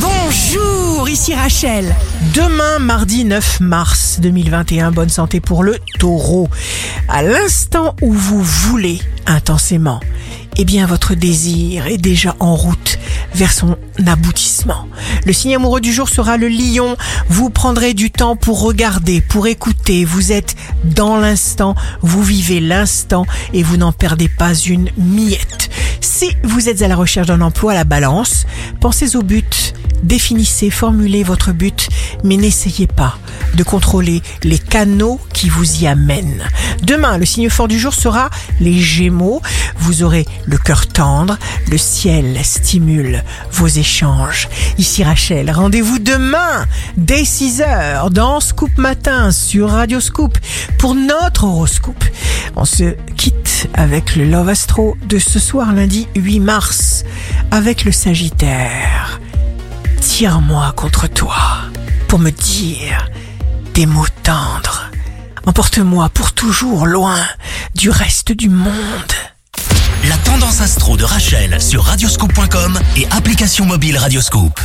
Bonjour, ici Rachel. Demain, mardi 9 mars 2021, bonne santé pour le taureau. À l'instant où vous voulez intensément, eh bien votre désir est déjà en route vers son aboutissement. Le signe amoureux du jour sera le lion. Vous prendrez du temps pour regarder, pour écouter. Vous êtes dans l'instant, vous vivez l'instant et vous n'en perdez pas une miette. Si vous êtes à la recherche d'un emploi à la balance, pensez au but Définissez, formulez votre but, mais n'essayez pas de contrôler les canaux qui vous y amènent. Demain, le signe fort du jour sera les Gémeaux. Vous aurez le cœur tendre, le ciel stimule vos échanges. Ici Rachel, rendez-vous demain dès 6h dans Scoop Matin sur Radio Scoop pour notre horoscope. On se quitte avec le Love Astro de ce soir lundi 8 mars avec le Sagittaire tire-moi contre toi pour me dire des mots tendres. Emporte-moi pour toujours loin du reste du monde. La tendance astro de Rachel sur radioscope.com et application mobile Radioscope.